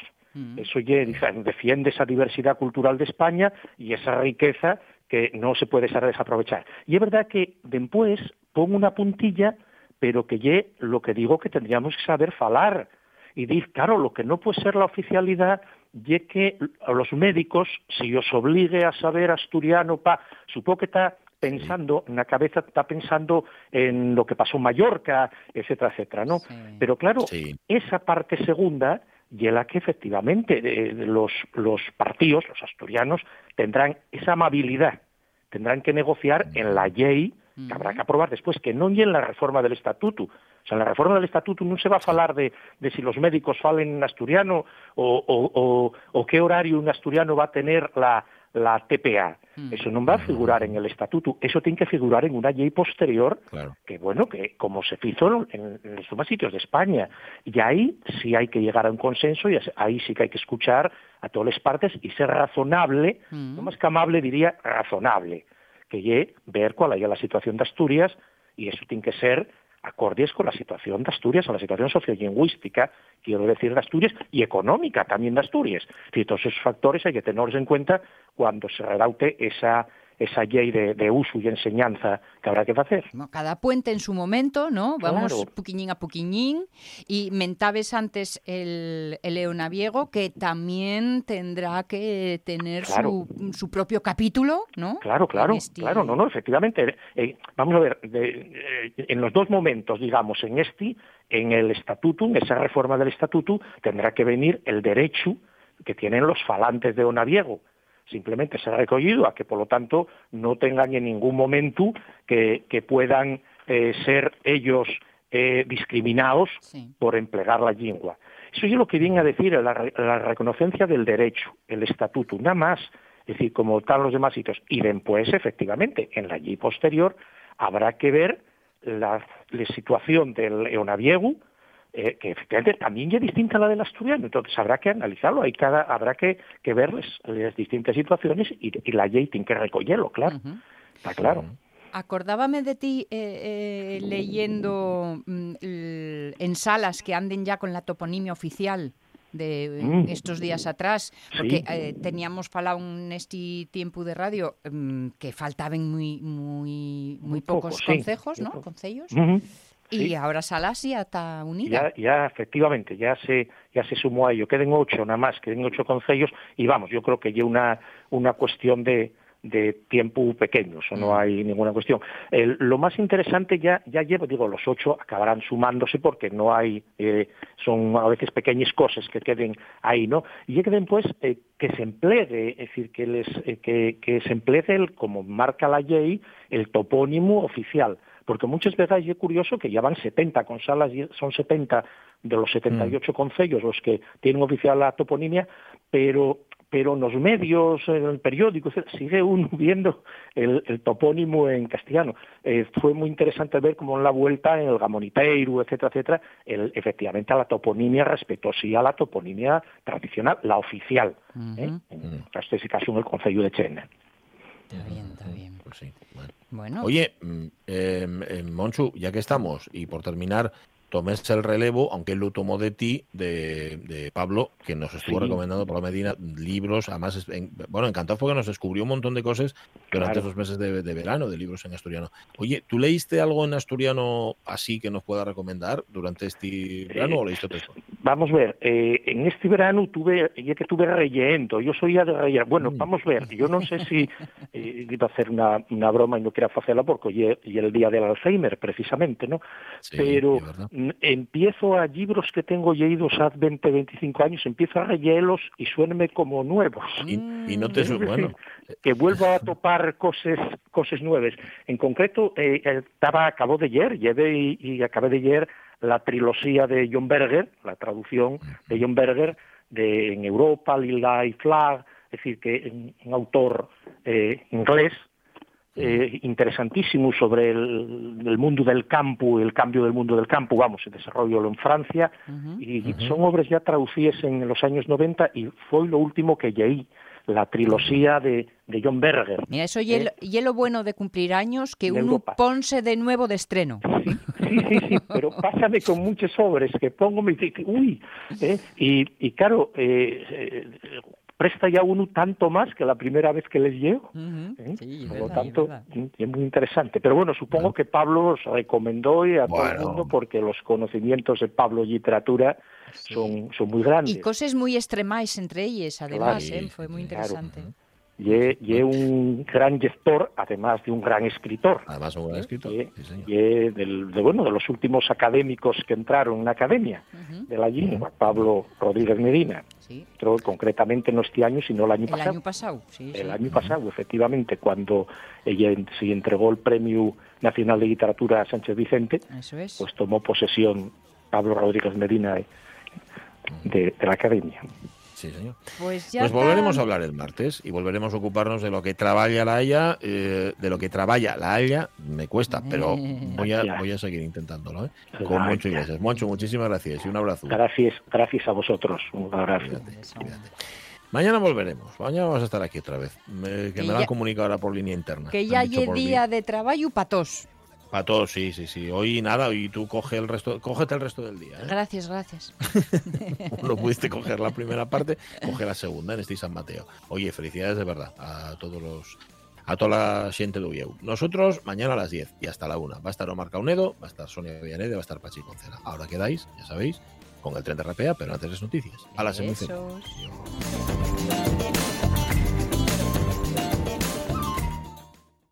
Eso ye- defiende esa diversidad cultural de España y esa riqueza que no se puede saber desaprovechar. Y es verdad que después pongo una puntilla, pero que ye lo que digo que tendríamos que saber falar. Y dir, claro, lo que no puede ser la oficialidad ye que a los médicos, si os obligue a saber asturiano, pa, supongo que está pensando, en la cabeza está pensando en lo que pasó en Mallorca, etcétera, etcétera, ¿no? Pero claro, esa parte segunda y en la que efectivamente eh, los, los partidos, los asturianos, tendrán esa amabilidad, tendrán que negociar en la ley que habrá que aprobar después, que no y en la reforma del estatuto. O sea, en la reforma del estatuto no se va a hablar de, de si los médicos falen en asturiano o, o, o, o qué horario un asturiano va a tener la, la TPA. Eso no va a figurar en el estatuto, eso tiene que figurar en una ley posterior que bueno, que como se hizo en, en los demás sitios de España. Y ahí sí hay que llegar a un consenso y ahí sí que hay que escuchar a todas las partes y ser razonable, no más que amable diría razonable, que ye ver cuál haya la situación de Asturias y eso tiene que ser acordes con la situación de Asturias, a la situación sociolingüística, quiero decir, de Asturias, y económica también de Asturias. Y todos esos factores hay que tenerlos en cuenta cuando se redaute esa, esa ley de, de uso y enseñanza que habrá que hacer. Cada puente en su momento, ¿no? Vamos Claro. puquiñín a puquiñín. Y mentabes antes el, el leonaviego, que también tendrá que tener Claro. su, su propio capítulo, ¿no? Claro, claro, este- claro, no, no, efectivamente. eh, vamos a ver, de- eh, en los dos momentos, digamos, en este, en el estatuto, en esa reforma del estatuto, tendrá que venir el derecho que tienen los falantes de Onaviego. Simplemente será recogido a que, por lo tanto, no tengan en ningún momento que, que puedan eh, ser ellos eh, discriminados por emplear la lengua. Eso es lo que viene a decir la, la reconocencia del derecho, el estatuto, nada más. Es decir, como están los demás sitios. Y después, efectivamente, en la ley posterior habrá que ver la, la situación del Eonaviegu, eh, que efectivamente también es distinta a la del asturiano. Entonces habrá que analizarlo, hay cada, habrá que, que ver las, las distintas situaciones y, y la ley tiene que recogerlo, claro. Está claro. Acordábame de ti eh, eh, leyendo mm, en salas que anden ya con la toponimia oficial de Mm. estos días atrás, porque Sí. eh, teníamos falado en este tiempo de radio mm, que faltaban muy muy muy, pocos muy ¿no? Concellos. Sí. ahora Salas ya está unida. Ya, ya efectivamente, ya se, ya se sumó a ello. Queden ocho nada más, queden ocho concellos y vamos, yo creo que ya una, una cuestión de, de tiempo pequeño, eso no hay ninguna cuestión. El- lo más interesante ya, ya llevo, digo, los ocho acabarán sumándose porque no hay, eh, son a veces pequeñas cosas que queden ahí, ¿no? Y ya queden pues eh, que se emplee, es decir, que, les, eh, que, que se emplee, el, como marca la ley, el topónimo oficial porque muchas veces es curioso que ya van 70 con salas, son 70 de los 78 concellos los que tienen oficial la toponimia, pero pero en los medios, en el periódico, etcétera, sigue uno viendo el, el topónimo en castellano. Eh, fue muy interesante ver cómo en la vuelta, en el Gamoniteiro, etcétera, etcétera, el, efectivamente a la toponimia respetó sí a la toponimia tradicional, la oficial, ¿eh? en este caso en el Concello de Chena. Está bien, está bien. Pues sí, bueno. Bueno, Oye, eh, Monchu, ya que estamos, y por terminar, tomes el relevo, aunque él lo tomó de ti, de, de Pablo, que nos estuvo Sí. recomendando por Medina libros, además, en- bueno, encantado porque nos descubrió un montón de cosas durante Claro. esos meses de, de verano, de libros en asturiano. Oye, ¿tú leíste algo en asturiano así que nos pueda recomendar durante este verano o leíste todo? Vamos a ver, eh, en este verano tuve, ya que tuve relleno, yo soy ya de relleno. Bueno, vamos a ver, yo no sé si eh, iba a hacer una, una broma y no quiera hacerla porque hoy y el día del Alzheimer, precisamente, ¿no? Pero mm, empiezo a libros que tengo leídos hace 20, 25 años, empiezo a rellenos y suénme como nuevos. Y, y no te... Bueno, que vuelvo a topar cosas cosas nuevas. En concreto, eh, eh, estaba acabo de ayer, llevé y, y acabé de ayer la trilogía de John Berger, la traducción de John Berger de en Europa, Lila y Flag, es decir, que un, un autor eh, inglés eh, interesantísimo sobre el, el, mundo del campo, el cambio del mundo del campo, vamos, el desarrollo en Francia, uh -huh, y uh -huh. son obras ya traducidas en los años 90 y fue lo último que leí, la trilogía de, de John Berger. Mira, eso y, eh, bueno de cumplir años, que uno Europa. ponse de nuevo de estreno. Sí, sí, sí, pero pásame con muchas obras que pongo, me dice, uy, eh, y, y claro, eh, eh, presta ya uno tanto más que la primera vez que les llevo. Uh -huh. ¿eh? sí, Por verdad, lo tanto, verdad. es muy interesante. Pero bueno, supongo Bueno. que Pablo os recomendó y a todo Bueno. el mundo porque los conocimientos de Pablo en literatura Sí. son, son muy grandes. Y cosas muy extremais entre ellas, además, Claro. ¿eh? fue muy Claro. interesante. Es- y es un gran gestor, además de un gran escritor. Además, un buen escritor. Y es- Sí, y es del, de, bueno, de los últimos académicos que entraron en la academia de la lengua, Pablo Rodríguez Medina. Sí. Entró concretamente no este año, sino el año El pasado. año pasado, sí. el sí. año pasado, efectivamente, cuando ella se entregó el Premio Nacional de Literatura a Sánchez Vicente, Eso es. pues tomó posesión Pablo Rodríguez Medina de, de- de la Academia. Sí, señor. Pues ya Pues volveremos está. a hablar el martes y volveremos a ocuparnos de lo que trabaja la Haya, eh, de lo que trabaja la Haya, me cuesta, pero voy a, voy a seguir intentándolo, ¿eh? Con Moncho. Iglesias. Moncho, muchísimas gracias y un abrazo. Gracias, gracias a vosotros. Un abrazo. Cuídate, cuídate. Mañana volveremos, mañana vamos a estar aquí otra vez, me- que Que me lo ya- han comunicado ahora por línea interna. Que ya hay día de trabajo para todos. Para todos, sí, sí, sí. Hoy nada, y tú coge el resto, cógete el resto del día. ¿eh? Gracias, gracias. No pudiste coger la primera parte, coge la segunda en este San Mateo. Oye, felicidades de verdad a todos los a toda la gente de Ulleu. Nosotros mañana a las 10 y hasta la 1. Va a estar Omar Caunedo, va a estar Sonia Villanede, va a estar Pachi Concela. Ahora quedáis, ya sabéis, con el tren de RPA, pero antes las noticias. A las Besos. semifinales.